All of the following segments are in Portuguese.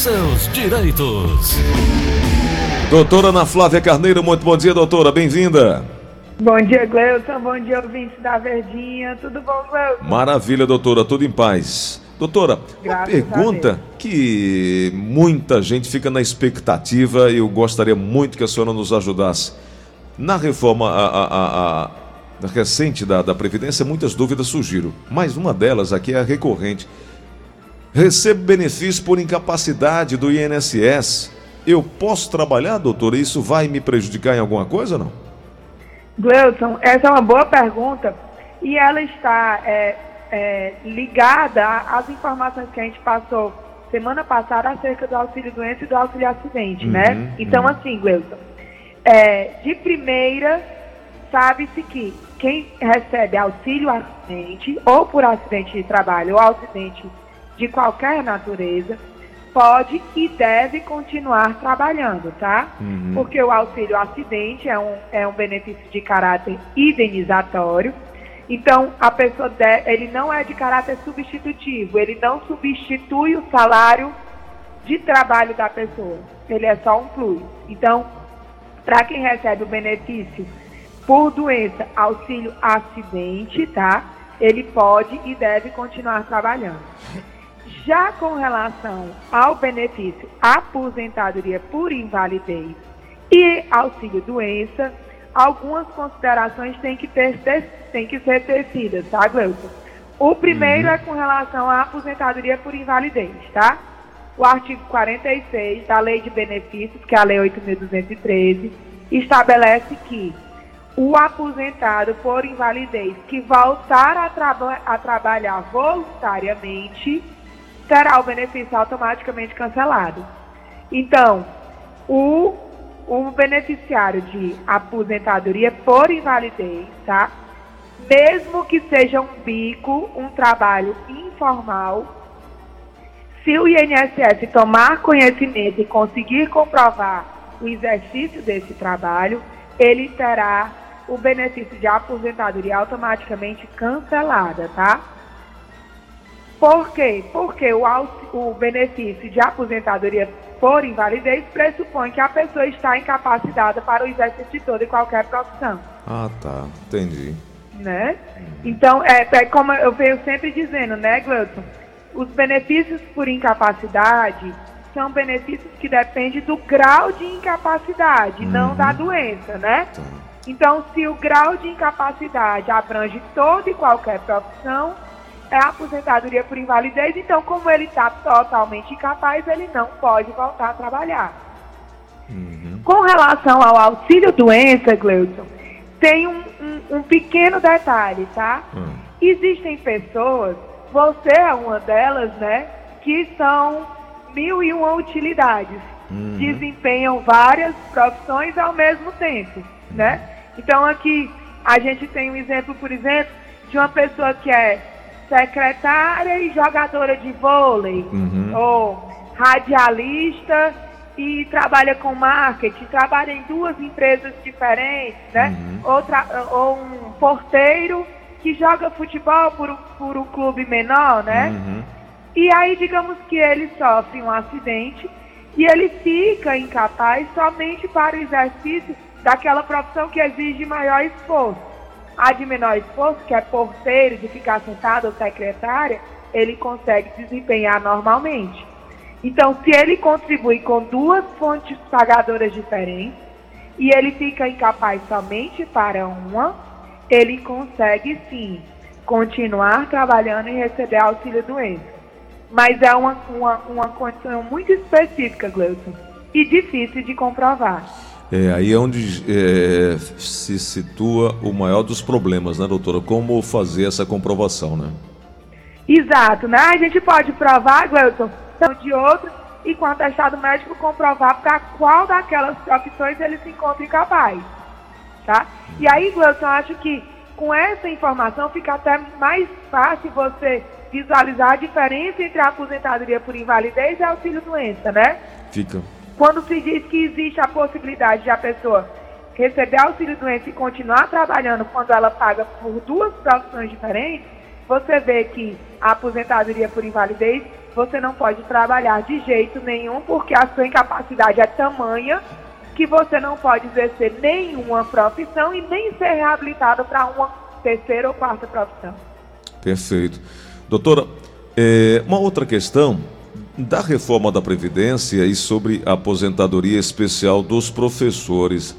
seus direitos. Doutora Ana Flávia Carneiro, muito bom dia, doutora, bem-vinda. Bom dia, Gleuton. Bom dia, ouvintes da Verdinha. Tudo bom, Gleuton? Maravilha, doutora, tudo em paz. Doutora, Graças uma pergunta que muita gente fica na expectativa e eu gostaria muito que a senhora nos ajudasse. Na reforma a, a, a, recente da, da Previdência, muitas dúvidas surgiram, mas uma delas aqui é a recorrente. Recebo benefício por incapacidade do INSS. Eu posso trabalhar, doutora? Isso vai me prejudicar em alguma coisa ou não? Gleuton, essa é uma boa pergunta e ela está é, é, ligada às informações que a gente passou semana passada acerca do auxílio doença e do auxílio acidente, né? uhum, né? Então, uhum. assim, Gleuton, é, de primeira, sabe-se que quem recebe auxílio acidente, ou por acidente de trabalho, ou acidente de qualquer natureza, pode e deve continuar trabalhando, tá? Uhum. Porque o auxílio acidente é um, é um benefício de caráter indenizatório. Então, a pessoa ele não é de caráter substitutivo, ele não substitui o salário de trabalho da pessoa. Ele é só um plus. Então, para quem recebe o benefício por doença, auxílio acidente, tá? Ele pode e deve continuar trabalhando. Já com relação ao benefício aposentadoria por invalidez e auxílio doença, algumas considerações têm que, ter, têm que ser tecidas, tá, Gleuton? O primeiro uhum. é com relação à aposentadoria por invalidez, tá? O artigo 46 da Lei de Benefícios, que é a Lei 8.213, estabelece que o aposentado por invalidez que voltar a, traba a trabalhar voluntariamente terá o benefício automaticamente cancelado. Então, o, o beneficiário de aposentadoria por invalidez, tá? Mesmo que seja um bico, um trabalho informal, se o INSS tomar conhecimento e conseguir comprovar o exercício desse trabalho, ele terá o benefício de aposentadoria automaticamente cancelada, tá? Por quê? Porque o, o benefício de aposentadoria por invalidez pressupõe que a pessoa está incapacitada para o exercício de toda e qualquer profissão. Ah, tá. Entendi. Né? Então, é, é como eu venho sempre dizendo, né, Gleuton? Os benefícios por incapacidade são benefícios que dependem do grau de incapacidade, uhum. não da doença, né? Tá. Então, se o grau de incapacidade abrange toda e qualquer profissão, é a aposentadoria por invalidez, então como ele está totalmente incapaz, ele não pode voltar a trabalhar. Uhum. Com relação ao auxílio doença, Gleuton, tem um, um, um pequeno detalhe, tá? Uhum. Existem pessoas, você é uma delas, né, que são mil e uma utilidades, uhum. desempenham várias profissões ao mesmo tempo, né? Então aqui a gente tem um exemplo, por exemplo, de uma pessoa que é secretária e jogadora de vôlei, uhum. ou radialista e trabalha com marketing, trabalha em duas empresas diferentes, né? Uhum. Outra, ou um porteiro que joga futebol por, por um clube menor, né? Uhum. E aí, digamos que ele sofre um acidente e ele fica incapaz somente para o exercício daquela profissão que exige maior esforço. A de menor esforço, que é porteiro, de ficar sentado ou secretária, ele consegue desempenhar normalmente. Então, se ele contribui com duas fontes pagadoras diferentes e ele fica incapaz somente para uma, ele consegue sim continuar trabalhando e receber auxílio doença. Mas é uma, uma, uma condição muito específica, Gleuton, e difícil de comprovar. É aí é onde é, se situa o maior dos problemas, né, doutora? Como fazer essa comprovação, né? Exato, né? A gente pode provar, Gleuton, de outros e com atestado médico comprovar para qual daquelas opções ele se encontra incapaz, tá? E aí, Gleuton, acho que com essa informação fica até mais fácil você visualizar a diferença entre a aposentadoria por invalidez e auxílio-doença, né? Fica. Quando se diz que existe a possibilidade de a pessoa receber auxílio doença e continuar trabalhando quando ela paga por duas profissões diferentes, você vê que a aposentadoria por invalidez você não pode trabalhar de jeito nenhum, porque a sua incapacidade é tamanha que você não pode exercer nenhuma profissão e nem ser reabilitado para uma terceira ou quarta profissão. Perfeito. Doutora, é, uma outra questão da reforma da Previdência e sobre a aposentadoria especial dos professores.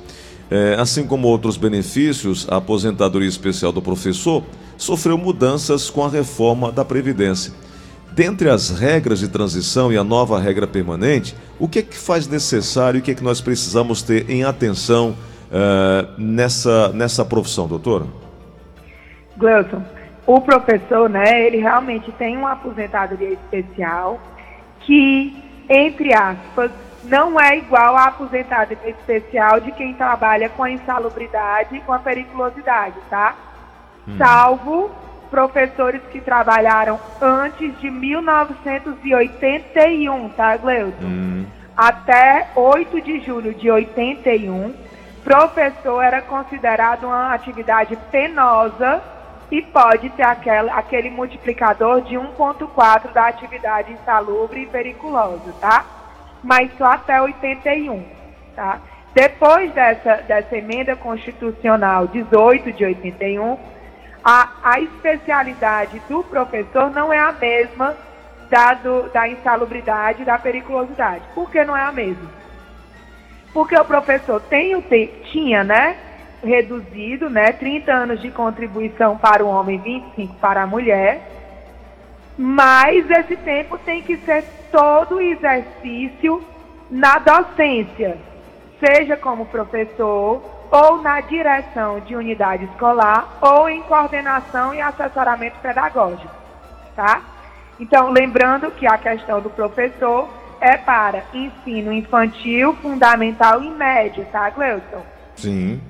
É, assim como outros benefícios, a aposentadoria especial do professor sofreu mudanças com a reforma da Previdência. Dentre as regras de transição e a nova regra permanente, o que é que faz necessário e o que é que nós precisamos ter em atenção uh, nessa, nessa profissão, doutora? Gleuton, o professor, né, ele realmente tem uma aposentadoria especial que, entre aspas, não é igual à aposentadoria especial de quem trabalha com a insalubridade e com a periculosidade, tá? Hum. Salvo professores que trabalharam antes de 1981, tá, Gleuton? Hum. Até 8 de julho de 81, professor era considerado uma atividade penosa e pode ter aquela, aquele multiplicador de 1,4 da atividade insalubre e periculosa, tá? Mas só até 81, tá? Depois dessa, dessa emenda constitucional 18 de 81, a, a especialidade do professor não é a mesma da, do, da insalubridade e da periculosidade. Por que não é a mesma? Porque o professor tem o tinha, né, reduzido, né, 30 anos de contribuição para o homem, 25 para a mulher, mas esse tempo tem que ser todo exercício na docência, seja como professor, ou na direção de unidade escolar ou em coordenação e assessoramento pedagógico, tá? Então, lembrando que a questão do professor é para ensino infantil, fundamental e médio, tá, Gleuton? Sim,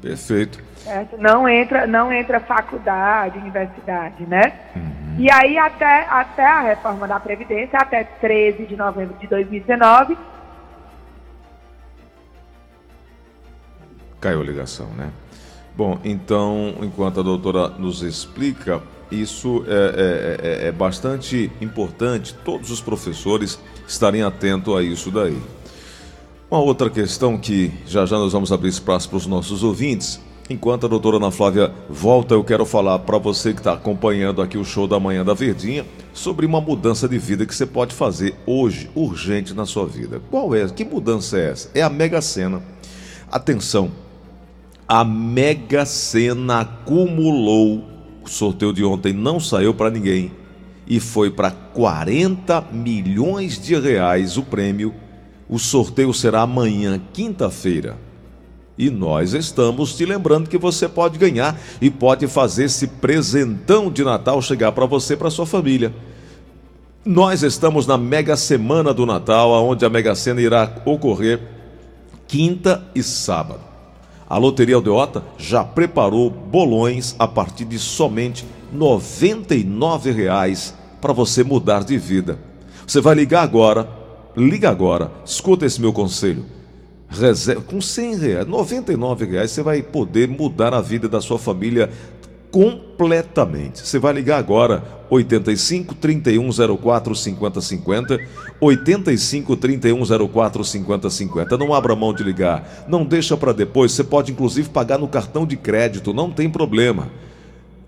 perfeito. Certo? Não entra, não entra faculdade, universidade, né? Uhum. E aí até, até a reforma da Previdência, até 13 de novembro de 2019, Caiu a ligação, né? Bom, então, enquanto a doutora nos explica, isso é, é, é, é bastante importante, todos os professores estarem atentos a isso daí. Uma outra questão que já já nós vamos abrir espaço para os nossos ouvintes. Enquanto a doutora Ana Flávia volta, eu quero falar para você que está acompanhando aqui o show da manhã da Verdinha sobre uma mudança de vida que você pode fazer hoje, urgente na sua vida. Qual é? Que mudança é essa? É a Mega Sena. Atenção, a Mega Sena acumulou. O sorteio de ontem não saiu para ninguém e foi para 40 milhões de reais o prêmio. O sorteio será amanhã, quinta-feira. E nós estamos te lembrando que você pode ganhar e pode fazer esse presentão de Natal chegar para você e para sua família. Nós estamos na Mega Semana do Natal, onde a Mega Sena irá ocorrer quinta e sábado. A Loteria Aldeota já preparou bolões a partir de somente R$ 99,00 para você mudar de vida. Você vai ligar agora, liga agora, escuta esse meu conselho. Reserva, com 100 reais, 99 reais, você vai poder mudar a vida da sua família completamente. Você vai ligar agora 85 3104 5050 85 3104 5050. Não abra mão de ligar, não deixa para depois. Você pode inclusive pagar no cartão de crédito, não tem problema.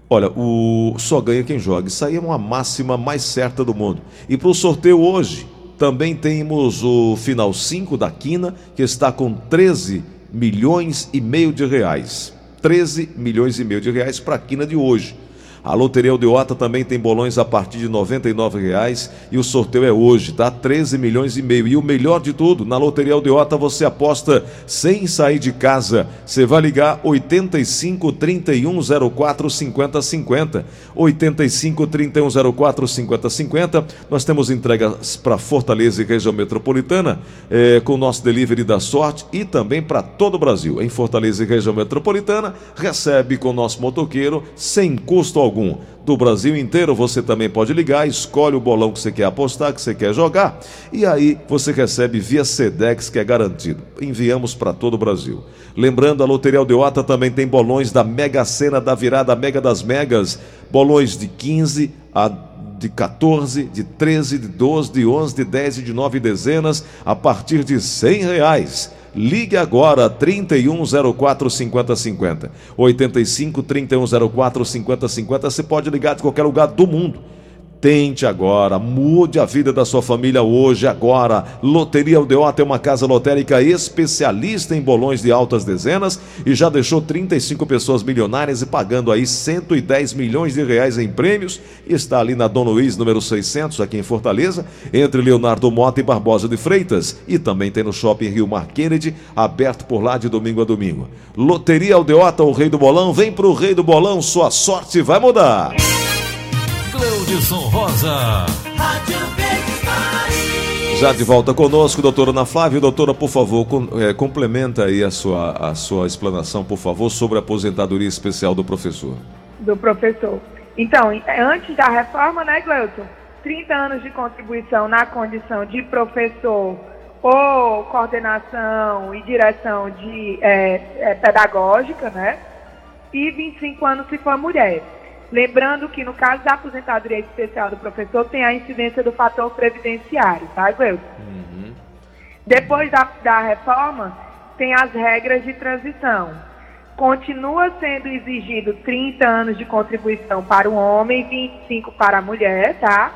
Olha, o só ganha quem joga. Isso aí é uma máxima mais certa do mundo. E para o sorteio hoje, também temos o final 5 da Quina, que está com 13 milhões e meio de reais. 13 milhões e meio de reais para a quina de hoje. A Loteria Aldeota também tem bolões a partir de R$ 99,00 e o sorteio é hoje, tá? 13 milhões e meio. E o melhor de tudo, na Loteria Aldeota você aposta sem sair de casa. Você vai ligar 85 31 04 50 50. 85 31 04 50 50. Nós temos entregas para Fortaleza e região metropolitana é, com o nosso delivery da sorte e também para todo o Brasil. Em Fortaleza e região metropolitana, recebe com o nosso motoqueiro sem custo algum algum. Do Brasil inteiro você também pode ligar, escolhe o bolão que você quer apostar, que você quer jogar, e aí você recebe via Sedex, que é garantido. Enviamos para todo o Brasil. Lembrando, a Loteria Aldeota também tem bolões da Mega Sena da virada Mega das Megas, bolões de 15 a de 14, de 13, de 12, de 11, de 10 e de 9 dezenas a partir de 100 reais. Ligue agora 3104 5050. 85 3104 5050. Você pode ligar de qualquer lugar do mundo. Tente agora, mude a vida da sua família hoje, agora. Loteria Aldeota é uma casa lotérica especialista em bolões de altas dezenas e já deixou 35 pessoas milionárias e pagando aí 110 milhões de reais em prêmios. Está ali na Dona Luiz, número 600, aqui em Fortaleza, entre Leonardo Mota e Barbosa de Freitas. E também tem no Shopping Rio Mar Kennedy, aberto por lá de domingo a domingo. Loteria Aldeota, o rei do bolão. Vem pro rei do bolão, sua sorte vai mudar. Cleudson Rosa. Rádio Já de volta conosco, doutora Ana Flávia. Doutora, por favor, com, é, complementa aí a sua, a sua explanação, por favor, sobre a aposentadoria especial do professor. Do professor. Então, antes da reforma, né, Gleuton? 30 anos de contribuição na condição de professor ou coordenação e direção de é, é, pedagógica, né? E 25 anos se for mulher. Lembrando que no caso da aposentadoria especial do professor tem a incidência do fator previdenciário, tá, Gleuton? Uhum. Depois da, da reforma, tem as regras de transição. Continua sendo exigido 30 anos de contribuição para o homem e 25 para a mulher, tá?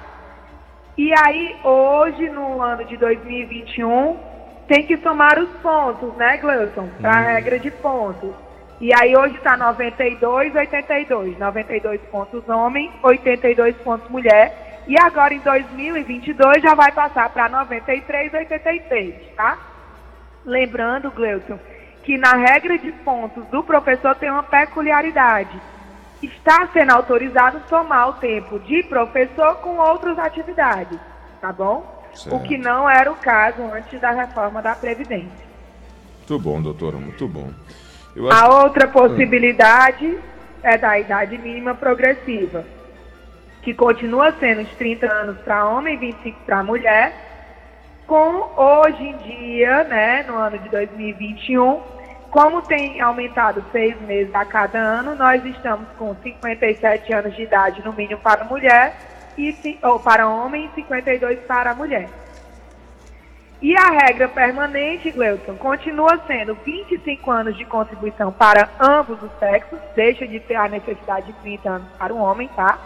E aí, hoje, no ano de 2021, tem que somar os pontos, né, Gleuton? Para a uhum. regra de pontos. E aí hoje está 92, 82. 92 pontos homem, 82 pontos mulher. E agora em 2022 já vai passar para 93, 86, tá? Lembrando, Gleuton, que na regra de pontos do professor tem uma peculiaridade. Está sendo autorizado somar o tempo de professor com outras atividades, tá bom? Certo. O que não era o caso antes da reforma da Previdência. Muito bom, doutora, muito bom. A outra possibilidade é da idade mínima progressiva, que continua sendo de 30 anos para homem e 25 para mulher, com hoje em dia, né, no ano de 2021, como tem aumentado seis meses a cada ano, nós estamos com 57 anos de idade no mínimo para mulher e ou para homem e 52 para mulher. E a regra permanente, Gleuton, continua sendo 25 anos de contribuição para ambos os sexos, deixa de ter a necessidade de 30 anos para o homem, tá?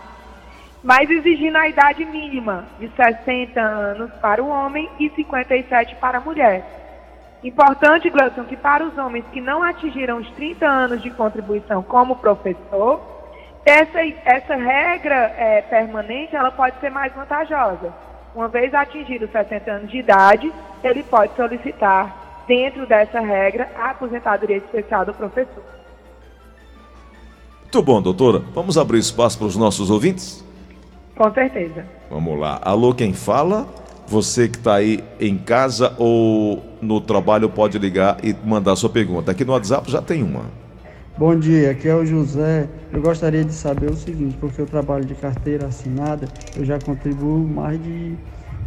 Mas exigindo a idade mínima de 60 anos para o homem e 57 para a mulher. Importante, Gleuton, que para os homens que não atingiram os 30 anos de contribuição como professor, essa, essa regra é, permanente ela pode ser mais vantajosa uma vez atingido 60 anos de idade, ele pode solicitar, dentro dessa regra, a aposentadoria especial do professor. Muito bom, doutora. Vamos abrir espaço para os nossos ouvintes? Com certeza. Vamos lá. Alô, quem fala? Você que está aí em casa ou no trabalho pode ligar e mandar sua pergunta. Aqui no WhatsApp já tem uma. Bom dia, aqui é o José. Eu gostaria de saber o seguinte, porque eu trabalho de carteira assinada, eu já contribuo mais de,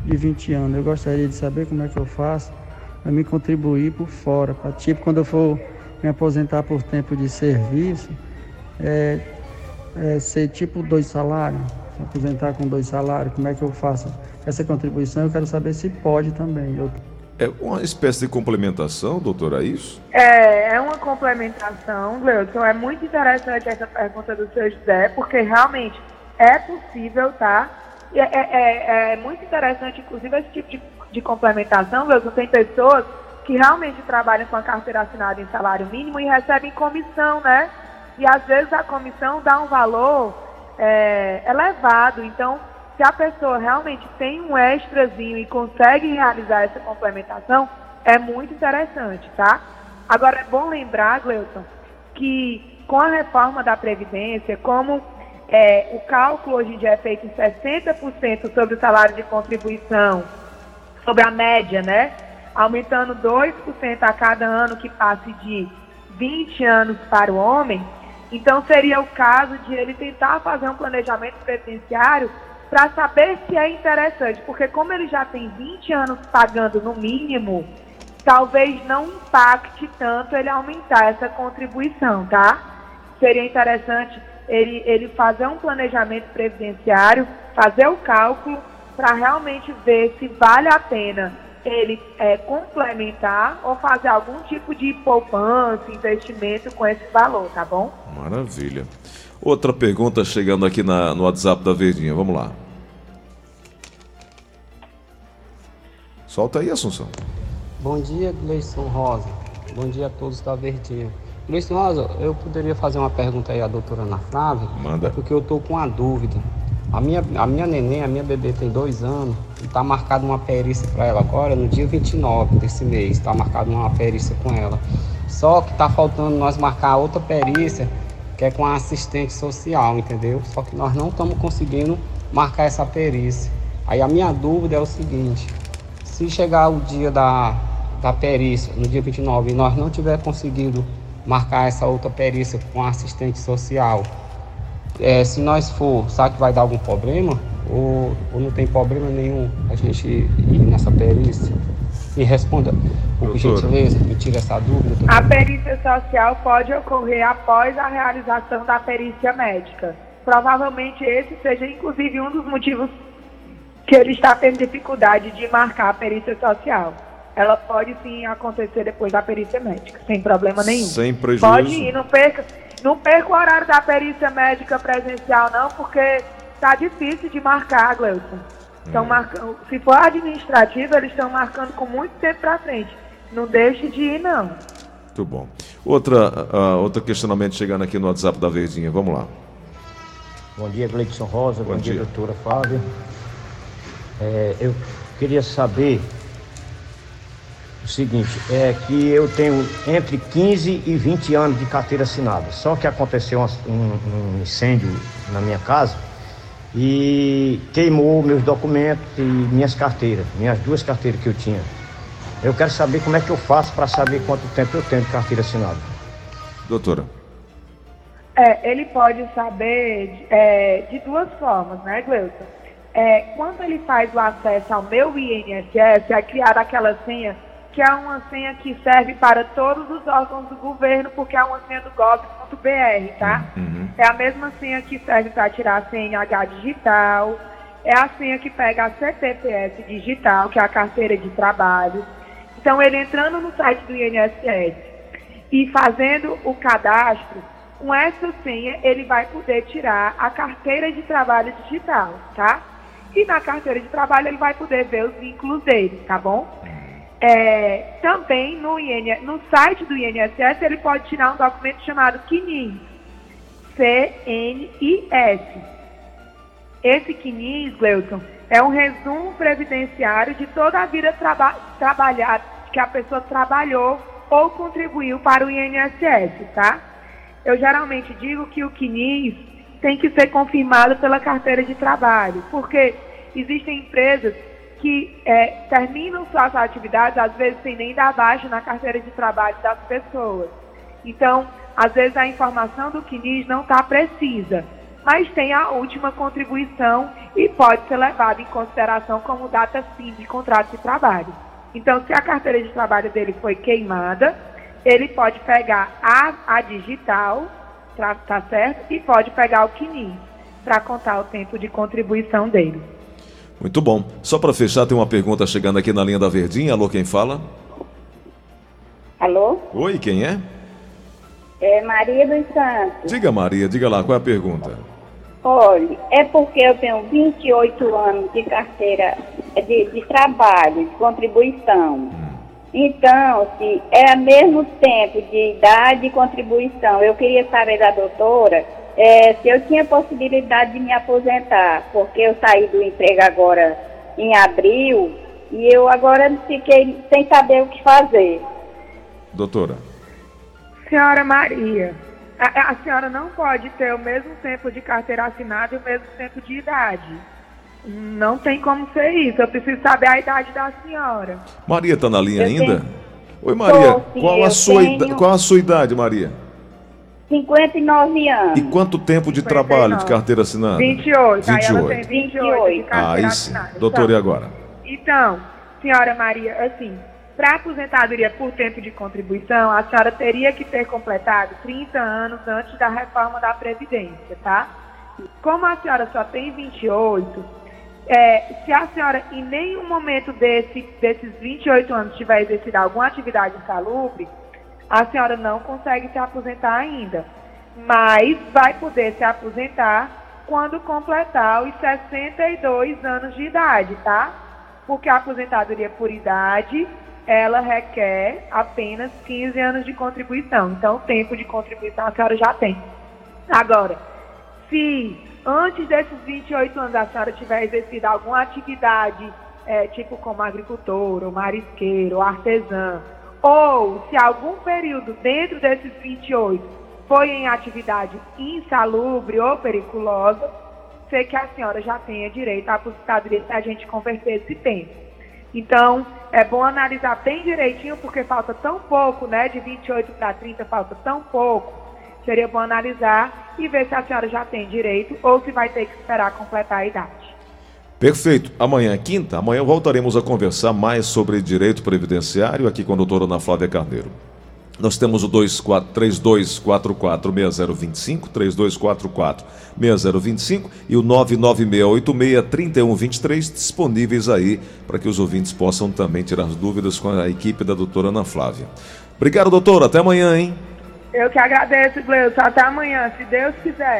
de 20 anos. Eu gostaria de saber como é que eu faço para me contribuir por fora, para tipo quando eu for me aposentar por tempo de serviço, é, é ser tipo dois salários, aposentar com dois salários, como é que eu faço essa contribuição? Eu quero saber se pode também. Eu é uma espécie de complementação, doutora, é isso? É, é uma complementação, Gleuton. É muito interessante essa pergunta do seu José, porque realmente é possível, tá? É, é, é, é muito interessante, inclusive, esse tipo de, de complementação, Gleuton. Tem pessoas que realmente trabalham com a carteira assinada em salário mínimo e recebem comissão, né? E às vezes a comissão dá um valor é, elevado. Então, se a pessoa realmente tem um extrazinho e consegue realizar essa complementação, é muito interessante, tá? Agora, é bom lembrar, Gleuton, que com a reforma da Previdência, como é, o cálculo hoje em dia é feito em 60% sobre o salário de contribuição, sobre a média, né? Aumentando 2% a cada ano que passe de 20 anos para o homem, então seria o caso de ele tentar fazer um planejamento previdenciário para saber se é interessante, porque como ele já tem 20 anos pagando no mínimo, talvez não impacte tanto ele aumentar essa contribuição, tá? Seria interessante ele, ele fazer um planejamento previdenciário, fazer o cálculo para realmente ver se vale a pena ele é, complementar ou fazer algum tipo de poupança, investimento com esse valor, tá bom? Maravilha. Outra pergunta chegando aqui na, no WhatsApp da Verdinha, vamos lá. Solta aí, Assunção. Bom dia, Gleison Rosa. Bom dia a todos da Verdinha. Gleison Rosa, eu poderia fazer uma pergunta aí à doutora Ana Flávia? Manda. Porque eu estou com uma dúvida. A minha, a minha neném, a minha bebê tem dois anos está marcada uma perícia para ela agora no dia 29 desse mês. Está marcada uma perícia com ela. Só que está faltando nós marcar outra perícia que é com a assistente social, entendeu? Só que nós não estamos conseguindo marcar essa perícia. Aí a minha dúvida é o seguinte: se chegar o dia da, da perícia, no dia 29, e nós não tiver conseguido marcar essa outra perícia com a assistente social, é, se nós for, sabe que vai dar algum problema? Ou, ou não tem problema nenhum a gente ir nessa perícia? Me responda, por gentileza, me tira essa dúvida. Doutor. A perícia social pode ocorrer após a realização da perícia médica. Provavelmente esse seja, inclusive, um dos motivos que ele está tendo dificuldade de marcar a perícia social. Ela pode sim acontecer depois da perícia médica, sem problema nenhum. Sem prejuízo. Pode ir, não perca, não perca o horário da perícia médica presencial, não, porque está difícil de marcar, Gleuton. Estão hum. marcando, se for administrativa, eles estão marcando com muito tempo para frente. Não deixe de ir, não. Muito bom. Outra, uh, outro questionamento chegando aqui no WhatsApp da Verdinha. Vamos lá. Bom dia, Gleidson Rosa. Bom, Bom dia, dia, doutora Fábio. É, eu queria saber seguinte, é que eu tenho entre 15 e 20 anos de carteira assinada. Só que aconteceu um, um incêndio na minha casa e queimou meus documentos e minhas carteiras, minhas duas carteiras que eu tinha. Eu quero saber como é que eu faço para saber quanto tempo eu tenho de carteira assinada. Doutora. É, ele pode saber é, de duas formas, né, Gleuton? é, quando ele faz o acesso ao meu INSS, é criada aquela senha que é uma senha que serve para todos os órgãos do governo, porque é uma senha do gov.br, tá? Uhum. É a mesma senha que serve para tirar a CNH digital, é a senha que pega a CPPS digital, que é a carteira de trabalho. Então, ele entrando no site do INSS e fazendo o cadastro, com essa senha, ele vai poder tirar a carteira de trabalho digital, tá? E na carteira de trabalho ele vai poder ver os vínculos dele, tá bom? É, também no, IN, no site do INSS ele pode tirar um documento chamado CNIS. C-N-I-S. Esse CNIS, Gleuton, é um resumo previdenciário de toda a vida traba trabalhada que a pessoa trabalhou ou contribuiu para o INSS, tá? Eu geralmente digo que o CNIS tem que ser confirmado pela carteira de trabalho, porque existem empresas que é, terminam suas atividades, às vezes sem nem dar baixa na carteira de trabalho das pessoas. Então, às vezes a informação do CNIS não está precisa, mas tem a última contribuição e pode ser levada em consideração como data sim de contrato de trabalho. Então, se a carteira de trabalho dele foi queimada, ele pode pegar a, a digital tá, tá certo? E pode pegar o CNIS para contar o tempo de contribuição dele. Muito bom. Só para fechar, tem uma pergunta chegando aqui na linha da Verdinha. Alô, quem fala? Alô? Oi, quem é? É Maria dos Santos. Diga, Maria, diga lá, qual é a pergunta? Olha, é porque eu tenho 28 anos de carteira de, de trabalho, de contribuição. Hum. Então, se é mesmo tempo de idade e contribuição, eu queria saber da doutora é, se eu tinha possibilidade de me aposentar, porque eu saí do emprego agora em abril e eu agora fiquei sem saber o que fazer. Doutora. Senhora Maria, a, a senhora não pode ter o mesmo tempo de carteira assinada e o mesmo tempo de idade. Não tem como ser isso. Eu preciso saber a idade da senhora. Maria está na linha eu ainda? Tenho... Oi, Maria. Tô, sim, qual, a sua tenho... qual a sua idade, Maria? 59 anos. E quanto tempo de 59. trabalho de carteira assinada? 28. 28. Aí ela tem 28 de carteira ah, isso. Doutor, então, e agora? Então, senhora Maria, assim, para aposentadoria por tempo de contribuição, a senhora teria que ter completado 30 anos antes da reforma da Previdência, tá? Como a senhora só tem 28, é, se a senhora em nenhum momento desse, desses 28 anos tiver exercido alguma atividade insalubre, a senhora não consegue se aposentar ainda. Mas vai poder se aposentar quando completar os 62 anos de idade, tá? Porque a aposentadoria por idade ela requer apenas 15 anos de contribuição. Então, o tempo de contribuição a senhora já tem. Agora, se antes desses 28 anos a senhora tiver exercido alguma atividade, é, tipo como agricultor, ou marisqueiro, ou artesã, ou se algum período dentro desses 28 foi em atividade insalubre ou periculosa, sei que a senhora já tenha direito à aposentadoria se a gente converter esse tempo. Então, é bom analisar bem direitinho, porque falta tão pouco, né? De 28 para 30 falta tão pouco. Seria bom analisar e ver se a senhora já tem direito ou se vai ter que esperar completar a idade. Perfeito. Amanhã, quinta, amanhã voltaremos a conversar mais sobre direito previdenciário aqui com a doutora Ana Flávia Carneiro. Nós temos o 3244-6025, 3244-6025 e o 99686-3123 disponíveis aí para que os ouvintes possam também tirar dúvidas com a equipe da doutora Ana Flávia. Obrigado, doutora. Até amanhã, hein? Eu que agradeço, Gleuson. Até amanhã, se Deus quiser.